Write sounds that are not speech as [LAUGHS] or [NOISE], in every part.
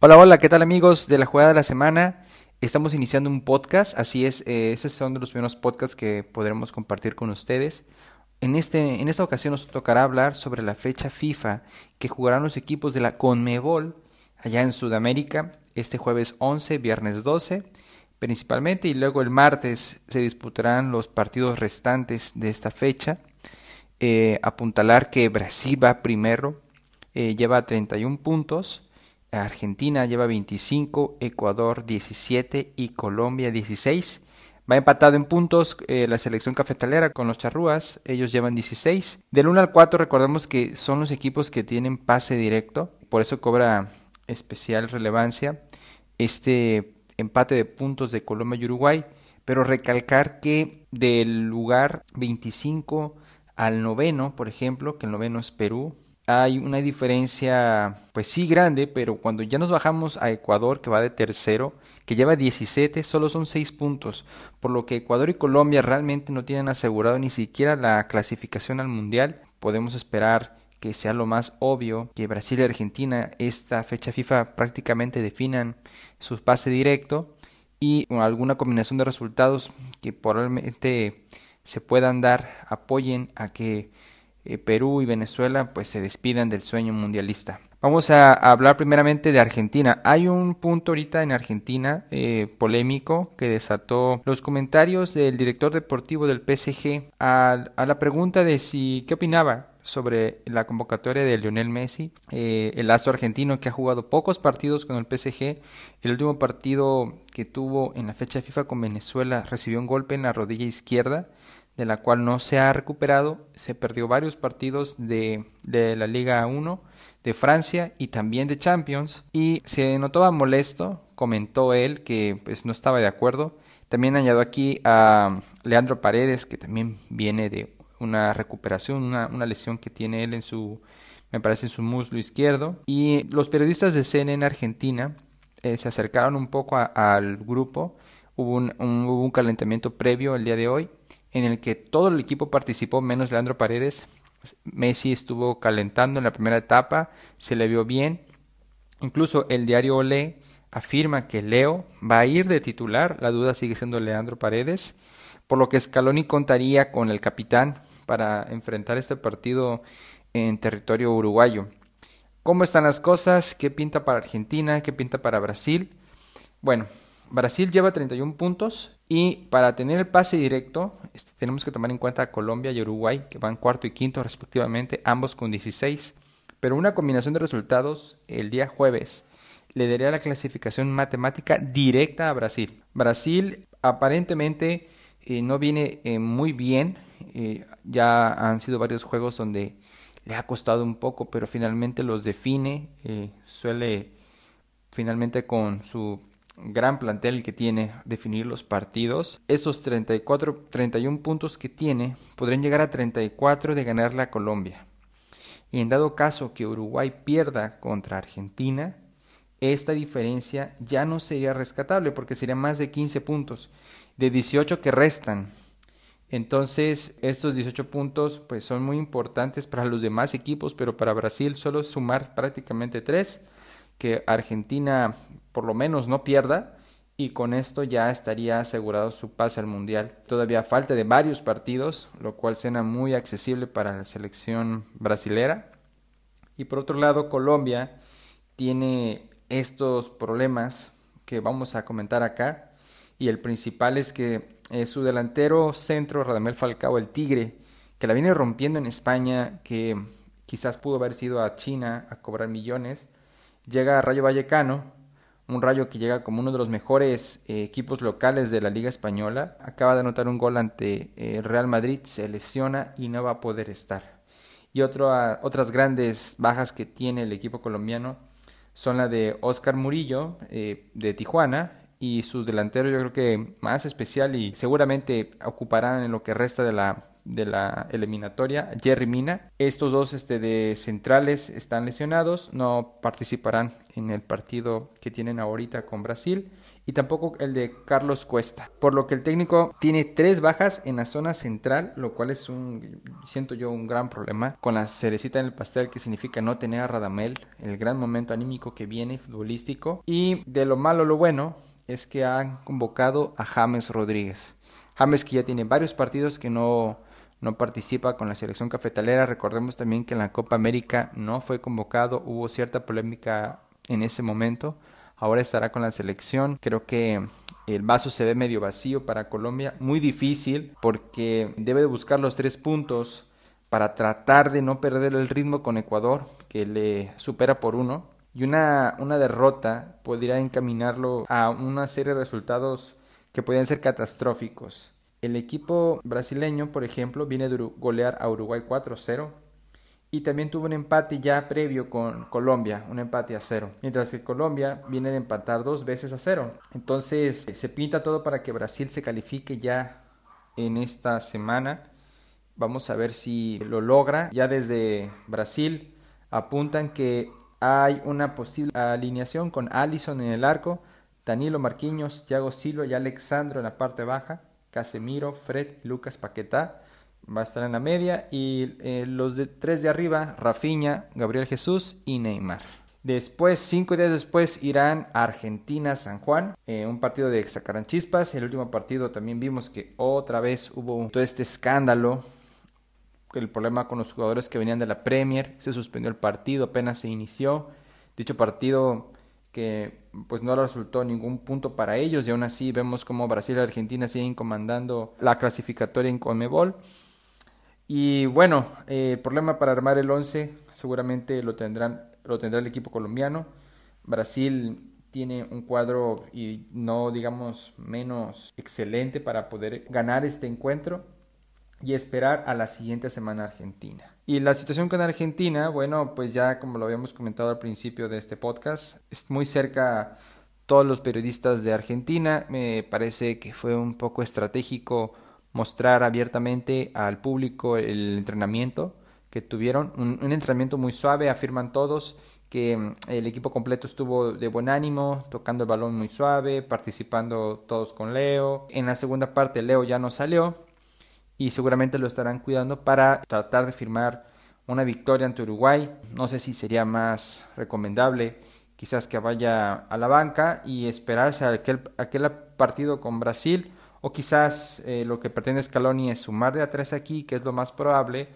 Hola, hola, ¿qué tal amigos de la jugada de la semana? Estamos iniciando un podcast, así es, eh, son de los primeros podcasts que podremos compartir con ustedes. En, este, en esta ocasión nos tocará hablar sobre la fecha FIFA que jugarán los equipos de la CONMEBOL allá en Sudamérica, este jueves 11, viernes 12 principalmente, y luego el martes se disputarán los partidos restantes de esta fecha. Eh, apuntalar que Brasil va primero, eh, lleva 31 puntos. Argentina lleva 25, Ecuador 17 y Colombia 16. Va empatado en puntos eh, la selección cafetalera con los charrúas, ellos llevan 16. Del 1 al 4 recordemos que son los equipos que tienen pase directo, por eso cobra especial relevancia este empate de puntos de Colombia y Uruguay, pero recalcar que del lugar 25 al noveno, por ejemplo, que el noveno es Perú, hay una diferencia, pues sí grande, pero cuando ya nos bajamos a Ecuador, que va de tercero, que lleva 17, solo son 6 puntos, por lo que Ecuador y Colombia realmente no tienen asegurado ni siquiera la clasificación al Mundial. Podemos esperar que sea lo más obvio que Brasil y Argentina esta fecha FIFA prácticamente definan su pase directo y alguna combinación de resultados que probablemente se puedan dar apoyen a que eh, Perú y Venezuela pues se despidan del sueño mundialista. Vamos a, hablar primeramente de Argentina. Hay un punto ahorita en Argentina eh, polémico que desató los comentarios del director deportivo del PSG a, la pregunta de si qué opinaba sobre la convocatoria de Lionel Messi, eh, el astro argentino que ha jugado pocos partidos con el PSG. El último partido que tuvo en la fecha FIFA con Venezuela recibió un golpe en la rodilla izquierda de la cual no se ha recuperado. Se perdió varios partidos de, de la Liga 1 de Francia y también de Champions y se notaba molesto, comentó él que pues no estaba de acuerdo. También añadió aquí a Leandro Paredes que también viene de una recuperación, una, una lesión que tiene él en su, me parece en su muslo izquierdo. Y los periodistas de CNN Argentina eh, se acercaron un poco al grupo. Hubo un, hubo un calentamiento previo el día de hoy en el que todo el equipo participó menos Leandro Paredes. Messi estuvo calentando en la primera etapa, se le vio bien. Incluso el diario Olé afirma que Leo va a ir de titular, la duda sigue siendo Leandro Paredes, por lo que Scaloni contaría con el capitán para enfrentar este partido en territorio uruguayo. ¿Cómo están las cosas? ¿Qué pinta para Argentina? ¿Qué pinta para Brasil? Bueno, Brasil lleva 31 puntos y para tener el pase directo este, tenemos que tomar en cuenta a Colombia y Uruguay que van cuarto y quinto respectivamente, ambos con 16. Pero una combinación de resultados el día jueves le daría la clasificación matemática directa a Brasil. Brasil aparentemente eh, no viene eh, muy bien, eh, ya han sido varios juegos donde le ha costado un poco, pero finalmente los define, suele finalmente con su gran plantel que tiene definir los partidos. Esos 34, 31 puntos que tiene podrían llegar a 34 de ganarle a Colombia. Y en dado caso que Uruguay pierda contra Argentina, esta diferencia ya no sería rescatable porque sería más de 15 puntos de 18 que restan. Entonces, estos 18 puntos pues son muy importantes para los demás equipos, pero para Brasil solo sumar prácticamente 3 que Argentina por lo menos no pierda y con esto ya estaría asegurado su pase al Mundial. Todavía falta de varios partidos, lo cual suena muy accesible para la selección brasilera. Y por otro lado, Colombia tiene estos problemas que vamos a comentar acá. Y el principal es que eh, su delantero centro, Radamel Falcao, el Tigre, que la viene rompiendo en España, que quizás pudo haber sido a China a cobrar millones, llega a Rayo Vallecano, un Rayo que llega como uno de los mejores eh, equipos locales de la Liga Española. Acaba de anotar un gol ante eh, Real Madrid, se lesiona y no va a poder estar. Y otras grandes bajas que tiene el equipo colombiano son la de Oscar Murillo eh, de Tijuana y su delantero yo creo que más especial y seguramente ocuparán en lo que resta de la de la eliminatoria, Jerry Mina. Estos dos este, de centrales están lesionados, no participarán en el partido que tienen ahorita con Brasil y tampoco el de Carlos Cuesta. Por lo que el técnico tiene tres bajas en la zona central, lo cual es un, siento yo, un gran problema. Con la cerecita en el pastel que significa no tener a Radamel, el gran momento anímico que viene futbolístico. Y de lo malo lo bueno es que han convocado a James Rodríguez. James que ya tiene varios partidos que no, no participa con la selección cafetalera. Recordemos también que en la Copa América no fue convocado, hubo cierta polémica en ese momento ahora estará con la selección. Creo que el vaso se ve medio vacío para Colombia, muy difícil porque debe de buscar los tres puntos para tratar de no perder el ritmo con Ecuador, que le supera por uno. Y una, una derrota podría encaminarlo a una serie de resultados que podrían ser catastróficos. El equipo brasileño, por ejemplo, viene de golear a Uruguay 4-0 y también tuvo un empate ya previo con Colombia, un empate a cero, mientras que Colombia viene de empatar dos veces a cero. Entonces se pinta todo para que Brasil se califique ya en esta semana. Vamos a ver si lo logra. Ya desde Brasil apuntan que hay una posible alineación con Allison en el arco, Danilo Marquinhos, Thiago Silva y Alexandro en la parte baja, Casemiro, Fred y Lucas Paquetá va a estar en la media. Y eh, los de tres de arriba, Rafinha, Gabriel Jesús y Neymar. Después, cinco días después, irán a Argentina, San Juan. Eh, un partido de sacarán chispas. El último partido también vimos que otra vez hubo todo este escándalo. El problema con los jugadores que venían de la Premier. Se suspendió el partido, apenas se inició. Dicho partido que pues no resultó ningún punto para ellos y aún así vemos como Brasil y Argentina siguen comandando la clasificatoria en Conmebol. Y bueno, eh, el problema para armar el 11 seguramente lo, tendrán, lo tendrá el equipo colombiano. Brasil tiene un cuadro y no digamos menos excelente para poder ganar este encuentro y esperar a la siguiente semana Argentina. Y la situación con Argentina, bueno, pues ya como lo habíamos comentado al principio de este podcast, es muy cerca todos los periodistas de Argentina. Me parece que fue un poco estratégico mostrar abiertamente al público el entrenamiento que tuvieron. Un, entrenamiento muy suave, afirman todos que mm, el equipo completo estuvo de buen ánimo, tocando el balón muy suave, participando todos con Leo. En la segunda parte Leo ya no salió y seguramente lo estarán cuidando para tratar de firmar una victoria ante Uruguay. No sé si sería más recomendable quizás que vaya a la banca y esperarse a aquel, aquel partido con Brasil o quizás eh, lo que pretende Scaloni es sumar de a tres aquí, que es lo más probable,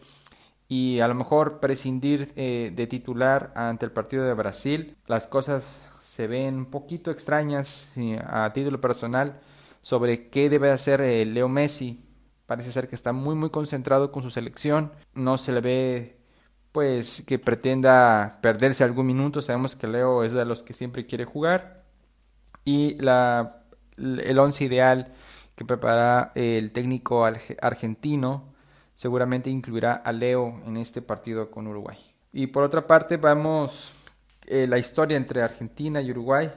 y a lo mejor prescindir eh, de titular ante el partido de Brasil. Las cosas se ven un poquito extrañas a título personal sobre qué debe hacer eh, Leo Messi. Parece ser que está muy muy concentrado con su selección. No se le ve pues que pretenda perderse algún minuto. Sabemos que Leo es de los que siempre quiere jugar. Y la, el once ideal que prepara el técnico argentino seguramente incluirá a Leo en este partido con Uruguay. Y por otra parte vamos eh, la historia entre Argentina y Uruguay.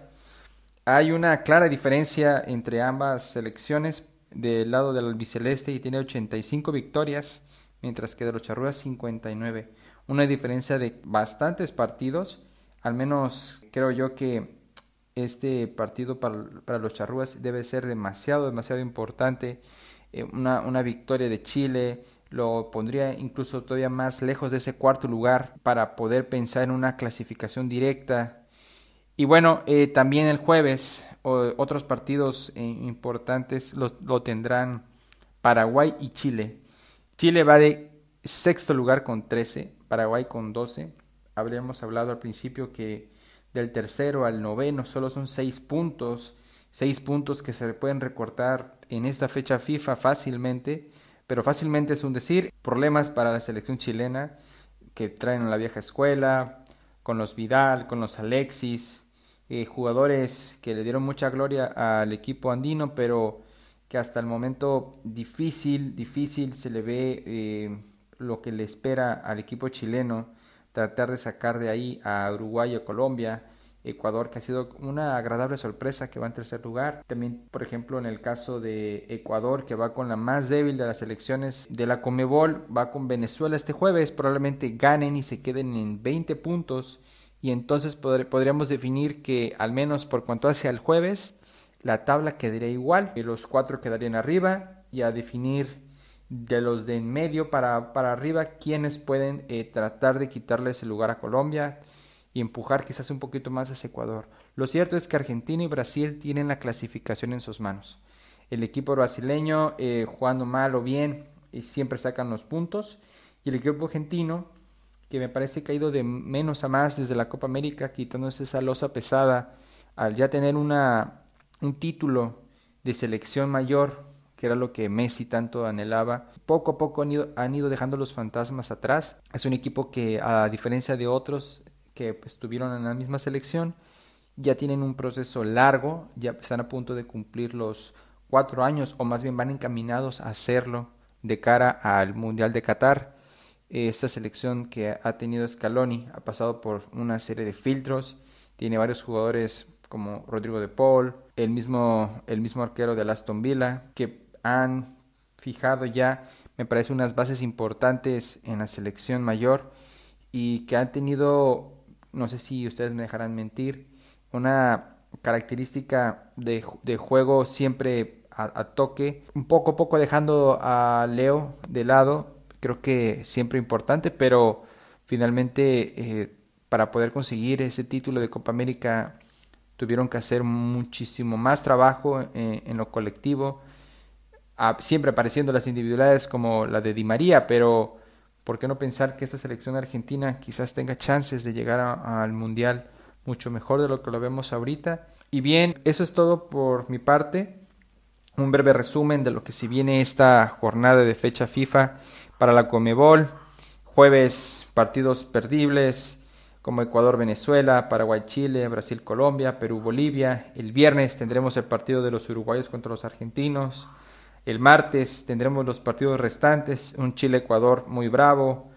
Hay una clara diferencia entre ambas selecciones del lado del albiceleste y tiene 85 victorias, mientras que de los charrúas 59. Una diferencia de bastantes partidos, al menos creo yo que este partido para, los charrúas debe ser demasiado, demasiado importante. Eh, una, una, victoria de Chile lo pondría incluso todavía más lejos de ese cuarto lugar para poder pensar en una clasificación directa. Y bueno, eh, también el jueves otros partidos eh, importantes lo tendrán Paraguay y Chile. Chile va de sexto lugar con 13, Paraguay con 12. Habríamos hablado al principio que del tercero al noveno solo son seis puntos, seis puntos que se pueden recortar en esta fecha FIFA fácilmente, pero fácilmente es un decir, problemas para la selección chilena que traen a la vieja escuela, con los Vidal, con los Alexis, eh, jugadores que le dieron mucha gloria al equipo andino, pero que hasta el momento difícil, difícil se le ve eh, lo que le espera al equipo chileno tratar de sacar de ahí a Uruguay o Colombia Ecuador, que ha sido una agradable sorpresa que va en tercer lugar. También, por ejemplo, en el caso de Ecuador, que va con la más débil de las selecciones de la Comebol, va con Venezuela este jueves, probablemente ganen y se queden en 20 puntos. Y entonces podríamos definir que, al menos por cuanto hace al jueves, la tabla quedaría igual, y los cuatro quedarían arriba, y a definir de los de en medio para, para arriba, quienes pueden eh, tratar de quitarle ese lugar a Colombia y empujar quizás un poquito más hacia Ecuador. Lo cierto es que Argentina y Brasil tienen la clasificación en sus manos. El equipo brasileño eh, jugando mal o bien y siempre sacan los puntos y el equipo argentino que me parece que ha ido de menos a más desde la Copa América quitándose esa losa pesada al ya tener una, un título de selección mayor que era lo que Messi tanto anhelaba. Poco a poco han ido, han ido dejando los fantasmas atrás. Es un equipo que a diferencia de otros que estuvieron en la misma selección, ya tienen un proceso largo, ya están a punto de cumplir los cuatro años, o más bien van encaminados a hacerlo de cara al Mundial de Qatar. Esta selección que ha tenido Scaloni ha pasado por una serie de filtros, tiene varios jugadores como Rodrigo de Paul, el mismo, el mismo arquero de Aston Villa, que han fijado ya, me parece, unas bases importantes en la selección mayor y que han tenido no sé si ustedes me dejarán mentir, una característica de, juego siempre a, toque, un poco a poco dejando a Leo de lado, creo que siempre importante, pero finalmente eh, para poder conseguir ese título de Copa América tuvieron que hacer muchísimo más trabajo eh, en lo colectivo, siempre apareciendo las individualidades como la de Di María, pero ¿Por qué no pensar que esta selección argentina quizás tenga chances de llegar al Mundial mucho mejor de lo que lo vemos ahorita? Y bien, eso es todo por mi parte. Un breve resumen de lo que se viene esta jornada de fecha FIFA para la Comebol. Jueves partidos perdibles como Ecuador-Venezuela, Paraguay-Chile, Brasil-Colombia, Perú-Bolivia. El viernes tendremos el partido de los uruguayos contra los argentinos. El martes tendremos los partidos restantes, un Chile-Ecuador muy bravo,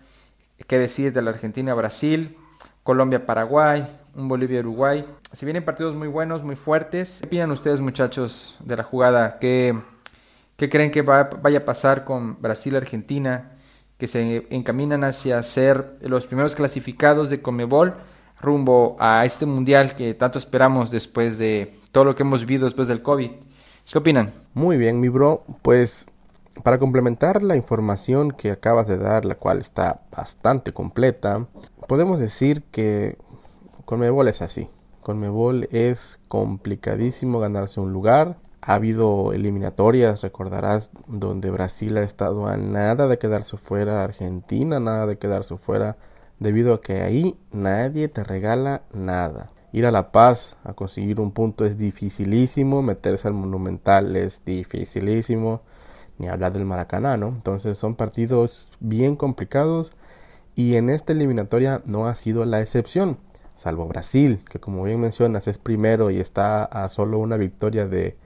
qué decir de la Argentina-Brasil, Colombia-Paraguay, un Bolivia-Uruguay. Se vienen partidos muy buenos, muy fuertes. ¿Qué opinan ustedes muchachos de la jugada? ¿Qué, qué creen que vaya a pasar con Brasil-Argentina? Que se encaminan hacia ser los primeros clasificados de Comebol rumbo a este mundial que tanto esperamos después de todo lo que hemos vivido después del COVID. ¿Qué opinan? Muy bien, mi bro. Pues para complementar la información que acabas de dar, la cual está bastante completa, podemos decir que Conmebol es así. Conmebol es complicadísimo ganarse un lugar. Ha habido eliminatorias, recordarás, donde Brasil ha estado a nada de quedarse fuera, Argentina nada de quedarse fuera, debido a que ahí nadie te regala nada. Ir a La Paz a conseguir un punto es dificilísimo, meterse al Monumental es dificilísimo, ni hablar del Maracaná, ¿no? Entonces son partidos bien complicados y en esta eliminatoria no ha sido la excepción, salvo Brasil, que como bien mencionas es primero y está a solo una victoria de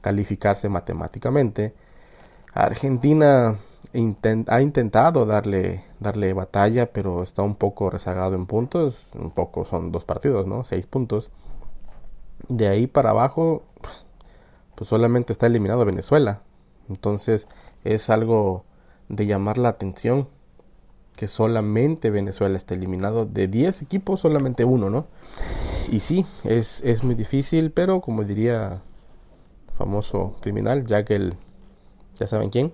calificarse matemáticamente. Argentina ha intentado darle, darle batalla, pero está un poco rezagado en puntos. Un poco son dos partidos, ¿no? Seis puntos. De ahí para abajo, pues, pues, solamente está eliminado Venezuela. Entonces es algo de llamar la atención que solamente Venezuela está eliminado. De 10 equipos, solamente uno, ¿no? Y sí, es, es muy difícil, pero como diría famoso criminal, Jack el... ya saben quién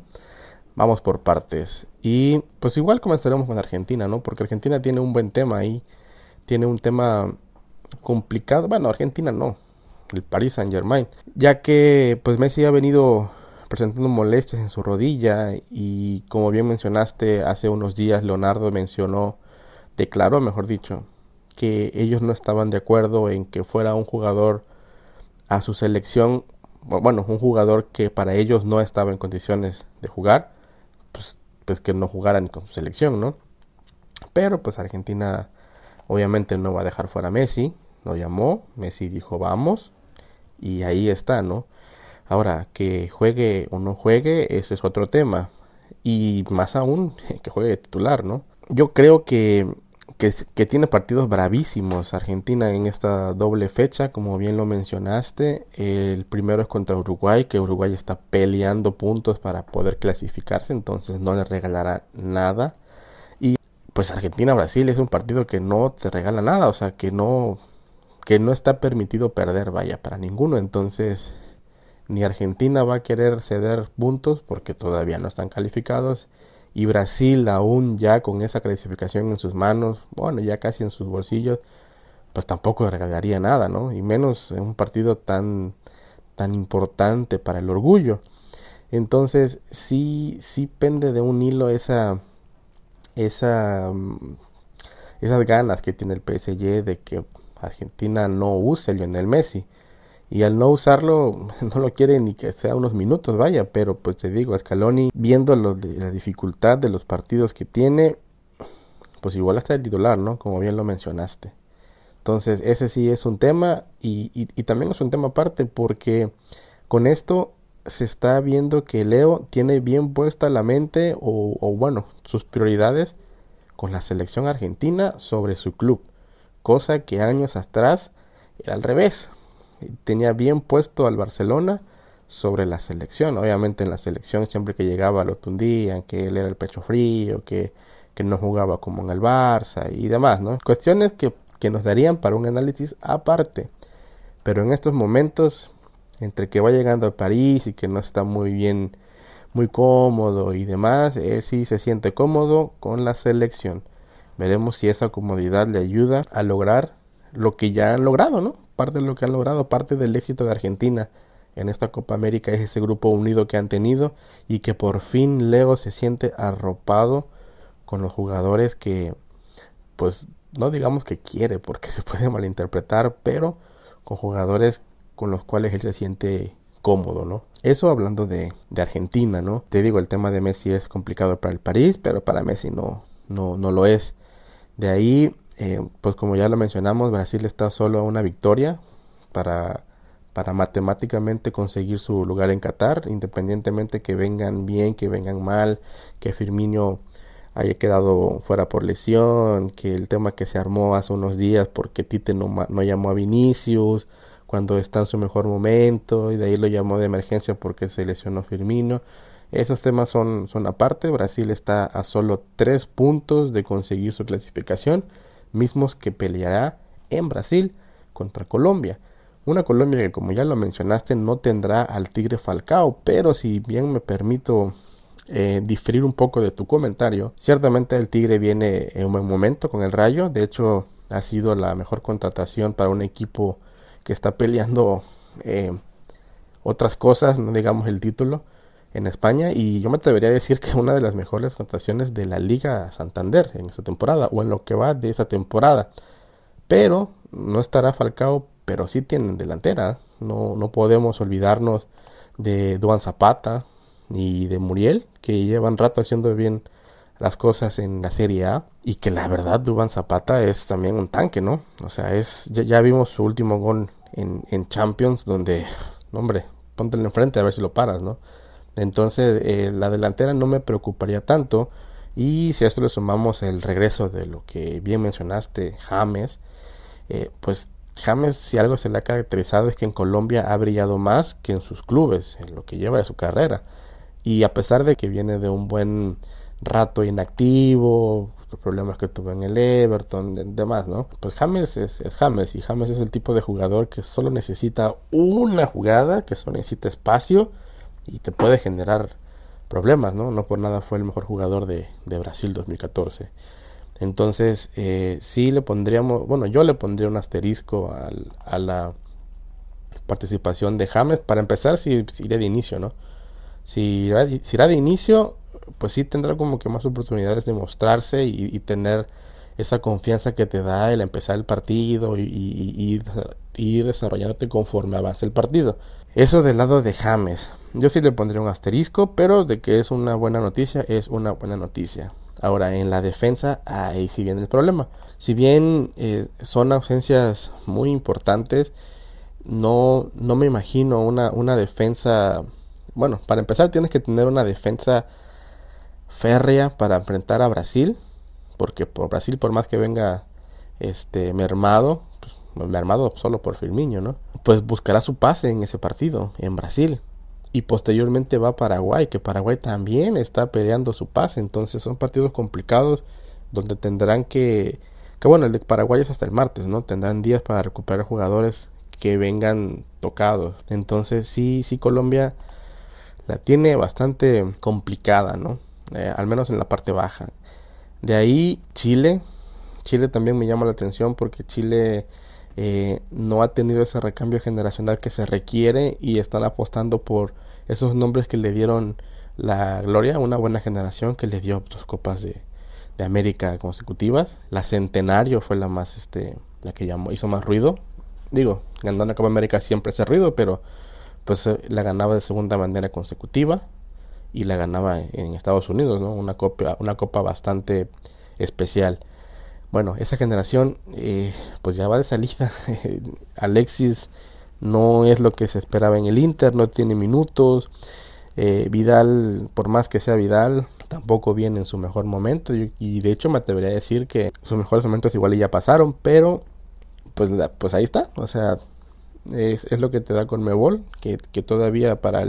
vamos por partes. Y pues igual comenzaremos con Argentina, ¿no? Porque Argentina tiene un buen tema ahí. Tiene un tema complicado. Bueno, Argentina no. El Paris Saint Germain. Ya que pues Messi ha venido presentando molestias en su rodilla y como bien mencionaste hace unos días Leonardo mencionó, declaró mejor dicho, que ellos no estaban de acuerdo en que fuera un jugador a su selección, bueno, un jugador que para ellos no estaba en condiciones de jugar pues, pues que no jugaran con su selección, ¿no? Pero pues Argentina obviamente no va a dejar fuera a Messi, lo llamó, Messi dijo vamos y ahí está, ¿no? Ahora, que juegue o no juegue, ese es otro tema. Y más aún, [LAUGHS] que juegue titular, ¿no? Yo creo que que, tiene partidos bravísimos Argentina en esta doble fecha, como bien lo mencionaste. El primero es contra Uruguay, que Uruguay está peleando puntos para poder clasificarse, entonces no le regalará nada. Y pues Argentina-Brasil es un partido que no te regala nada, o sea, que no, que no está permitido perder, vaya, para ninguno. Entonces, ni Argentina va a querer ceder puntos porque todavía no están calificados y Brasil aún ya con esa clasificación en sus manos, bueno, ya casi en sus bolsillos, pues tampoco regalaría nada, ¿no? Y menos en un partido tan, tan importante para el orgullo. Entonces, sí, sí pende de un hilo esa, esa, mm, esas ganas que tiene el PSG de que Argentina no use Lionel Messi y al no usarlo [LAUGHS] no lo quiere ni que sea unos minutos, vaya, pero pues te digo, Scaloni viendo la dificultad de los partidos que tiene, pues igual hasta el titular, ¿no? Como bien lo mencionaste. Entonces ese sí es un tema y, y, también es un tema aparte porque con esto se está viendo que Leo tiene bien puesta la mente o bueno, sus prioridades con la selección argentina sobre su club, cosa que años atrás era al revés tenía bien puesto al Barcelona sobre la selección. Obviamente en la selección siempre que llegaba lo tundían, que él era el pecho frío, que, que no jugaba como en el Barça y demás, ¿no? Cuestiones que, que nos darían para un análisis aparte. Pero en estos momentos, entre que va llegando a París y que no está muy bien, muy cómodo y demás, él sí se siente cómodo con la selección. Veremos si esa comodidad le ayuda a lograr lo que ya han logrado, ¿no? Parte de lo que han logrado, parte del éxito de Argentina en esta Copa América es ese grupo unido que han tenido y que por fin Leo se siente arropado con los jugadores que pues no digamos que quiere porque se puede [LAUGHS] malinterpretar, pero con jugadores con los cuales él se siente cómodo, ¿no? Eso hablando de, de, Argentina, ¿no? Te digo, el tema de Messi es complicado para el París, pero para Messi no, no, no lo es. De ahí eh, pues como ya lo mencionamos, Brasil está solo a una victoria para, para matemáticamente conseguir su lugar en Qatar, independientemente que vengan bien, que vengan mal, que Firmino haya quedado fuera por lesión, que el tema que se armó hace unos días porque Tite no, no llamó a Vinicius cuando está en su mejor momento y de ahí lo llamó de emergencia porque se lesionó Firmino. Esos temas son, son aparte. Brasil está a solo tres puntos de conseguir su clasificación mismos que peleará en Brasil contra Colombia. Una Colombia que como ya lo mencionaste no tendrá al Tigre Falcao, pero si bien me permito eh, diferir un poco de tu comentario, ciertamente el Tigre viene en un buen momento con el Rayo, de hecho ha sido la mejor contratación para un equipo que está peleando eh, otras cosas, no digamos el título en España y yo me atrevería a decir que [LAUGHS] una de las mejores contrataciones de la Liga Santander en esta temporada o en lo que va de esa temporada. Pero no estará Falcao, pero sí tienen delantera. No, no podemos olvidarnos de Duan Zapata ni de Muriel, que llevan rato haciendo bien las cosas en la Serie A y que la verdad Duan Zapata es también un tanque, ¿no? O sea, es ya, ya vimos su último gol en, en Champions donde, hombre, póntelo enfrente a ver si lo paras, ¿no? Entonces eh, la delantera no me preocuparía tanto. Y si a esto le sumamos el regreso de lo que bien mencionaste, James, eh, pues James si algo se le ha caracterizado es que en Colombia ha brillado más que en sus clubes, en lo que lleva de su carrera. Y a pesar de que viene de un buen rato inactivo, los problemas que tuvo en el Everton, demás, ¿no? Pues James es, es, James y James es el tipo de jugador que solo necesita una jugada, que solo necesita espacio y te puede generar problemas, ¿no? No por nada fue el mejor jugador de, de Brasil 2014. Entonces, eh, sí le pondríamos, bueno, yo le pondría un asterisco al, a la participación de James. Para empezar, si, si irá de inicio, ¿no? Si, si irá de inicio, pues sí tendrá como que más oportunidades de mostrarse y, tener esa confianza que te da el empezar el partido y, y, desarrollándote conforme avance el partido. Eso del lado de James. Yo sí le pondría un asterisco, pero de que es una buena noticia, es una buena noticia. Ahora, en la defensa, ahí sí viene el problema. Si bien eh, son ausencias muy importantes, no, no me imagino una, una defensa. Bueno, para empezar, tienes que tener una defensa férrea para enfrentar a Brasil porque por Brasil, por más que venga este mermado, pues, mermado solo por Firmino, ¿no? Pues buscará su pase en ese partido, en Brasil. Y posteriormente va a Paraguay, que Paraguay también está peleando su pase. Entonces son partidos complicados donde tendrán que... Que bueno, el de Paraguay es hasta el martes, ¿no? Tendrán días para recuperar jugadores que vengan tocados. Entonces sí, sí, Colombia la tiene bastante complicada, ¿no? Eh, al menos en la parte baja. De ahí Chile. Chile también me llama la atención porque Chile eh, no ha tenido ese recambio generacional que se requiere y están apostando por esos nombres que le dieron la gloria, una buena generación que le dio dos copas de, de América consecutivas. La Centenario fue la más, este, la que llamó, hizo más ruido. Digo, ganando la Copa América siempre hace ruido, pero pues eh, la ganaba de segunda manera consecutiva y la ganaba en Estados Unidos, ¿no? Una copa, una copa bastante especial. Bueno, esa generación eh, pues ya va de salida. [LAUGHS] Alexis no es lo que se esperaba en el Inter, no tiene minutos. Eh, Vidal, por más que sea Vidal, tampoco viene en su mejor momento. Y, de hecho me atrevería a decir que sus mejores momentos igual ya pasaron, pero pues, pues ahí está. O sea, es, es lo que te da con Mebol, que todavía para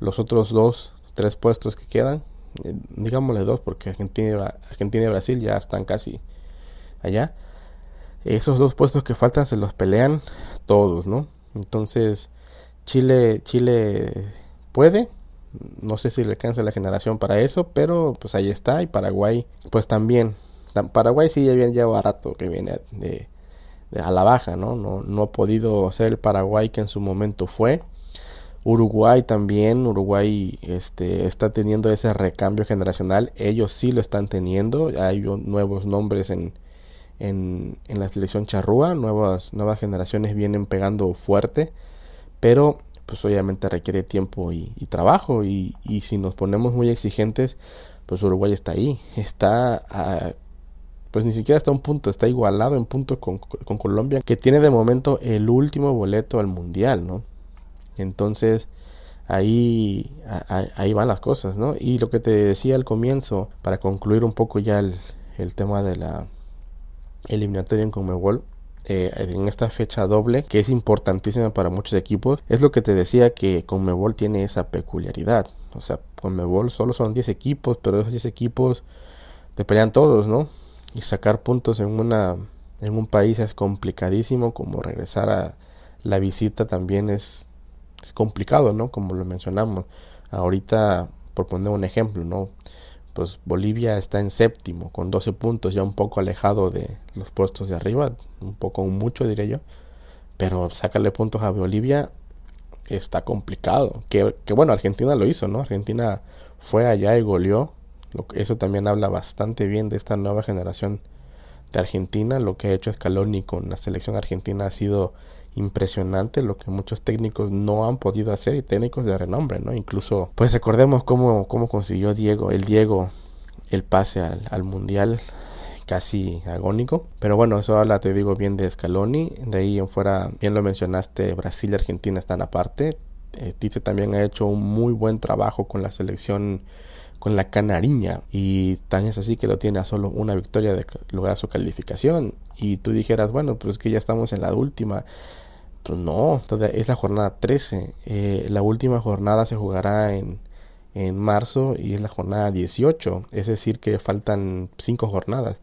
los otros dos tres puestos que quedan, eh, digámosle dos, porque Argentina, Argentina y Brasil ya están casi allá. Esos dos puestos que faltan se los pelean todos, ¿no? Entonces, Chile, Chile puede, no sé si le alcanza la generación para eso, pero pues ahí está, y Paraguay, pues también. Paraguay sí ya viene ya barato que viene de, a la baja, ¿no? ¿no? No ha podido ser el Paraguay que en su momento fue. Uruguay también, Uruguay este, está teniendo ese recambio generacional, ellos sí lo están teniendo, hay nuevos nombres en, en, la selección charrúa, nuevas, nuevas generaciones vienen pegando fuerte, pero pues obviamente requiere tiempo y, trabajo y, y, si nos ponemos muy exigentes, pues Uruguay está ahí, está pues ni siquiera está a un punto, está igualado en punto con, con Colombia, que tiene de momento el último boleto al mundial, ¿no? Entonces, ahí, ahí van las cosas, ¿no? Y lo que te decía al comienzo, para concluir un poco ya el, el tema de la eliminatoria en Conmebol, eh, en esta fecha doble, que es importantísima para muchos equipos, es lo que te decía que Conmebol tiene esa peculiaridad. O sea, Conmebol solo son 10 equipos, pero esos 10 equipos te pelean todos, ¿no? Y sacar puntos en una en un país es complicadísimo, como regresar a la visita también es es complicado, ¿no? Como lo mencionamos. Ahorita, por poner un ejemplo, ¿no? Pues Bolivia está en séptimo, con 12 puntos, ya un poco alejado de los puestos de arriba, un poco mucho, diré yo. Pero sacarle puntos a Bolivia está complicado. Que, que bueno, Argentina lo hizo, ¿no? Argentina fue allá y goleó. Lo eso también habla bastante bien de esta nueva generación de Argentina. Lo que ha hecho Scaloni con la selección argentina ha sido impresionante lo que muchos técnicos no han podido hacer y técnicos de renombre, ¿no? Incluso, pues recordemos cómo, cómo consiguió Diego, el Diego, el pase al, al mundial casi agónico. Pero bueno, eso habla, te digo, bien de Scaloni. De ahí en fuera, bien lo mencionaste, Brasil y Argentina están aparte. Eh, Tite también ha hecho un muy buen trabajo con la selección con la canariña y tan es así que lo tiene a solo una victoria de lograr su calificación y tú dijeras bueno pues es que ya estamos en la última pues no, es la jornada 13. Eh, la última jornada se jugará en, en marzo y es la jornada 18. Es decir, que faltan 5 jornadas.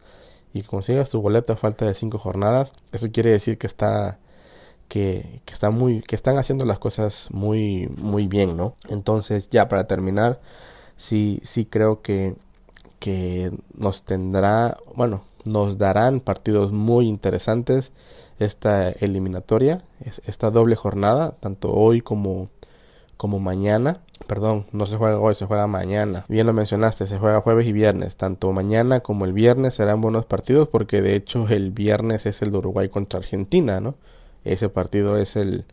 Y consigas tu boleto a falta de 5 jornadas, eso quiere decir que está que, que, está muy que están haciendo las cosas muy muy bien, ¿no? Entonces, ya para terminar, sí sí creo que que nos tendrá, bueno, nos darán partidos muy interesantes esta eliminatoria, esta doble jornada, tanto hoy como, como mañana. Perdón, no se juega hoy, se juega mañana. Bien lo mencionaste, se juega jueves y viernes. Tanto mañana como el viernes serán buenos partidos porque de hecho el viernes es el de Uruguay contra Argentina, ¿no? Ese partido es el,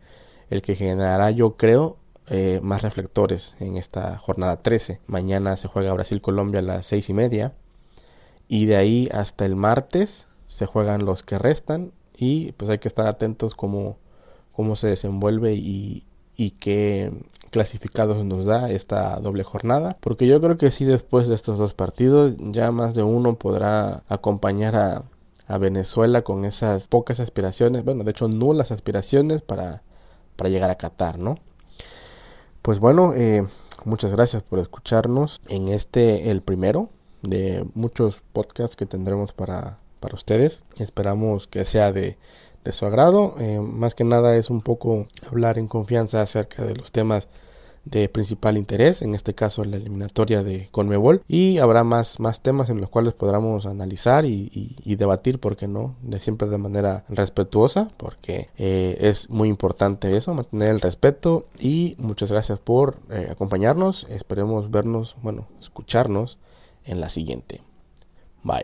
el que generará, yo creo, eh, más reflectores en esta jornada 13. Mañana se juega Brasil-Colombia a las seis y media. Y de ahí hasta el martes se juegan los que restan y pues hay que estar atentos cómo, cómo se desenvuelve y, qué, clasificados nos da esta doble jornada, porque yo creo que sí después de estos dos partidos ya más de uno podrá acompañar a, a Venezuela con esas pocas aspiraciones, bueno, de hecho nulas aspiraciones para, para llegar a Qatar, ¿no? Pues bueno, eh, muchas gracias por escucharnos en este, el primero de muchos podcasts que tendremos para, para ustedes. Esperamos que sea de, de su agrado. Eh, más que nada es un poco hablar en confianza acerca de los temas de principal interés, en este caso la eliminatoria de Conmebol, y habrá más, más temas en los cuales podamos analizar y, debatir, porque no? De siempre de manera respetuosa, porque eh, es muy importante eso, mantener el respeto y muchas gracias por eh, acompañarnos, esperemos vernos, bueno, escucharnos en la siguiente. Bye.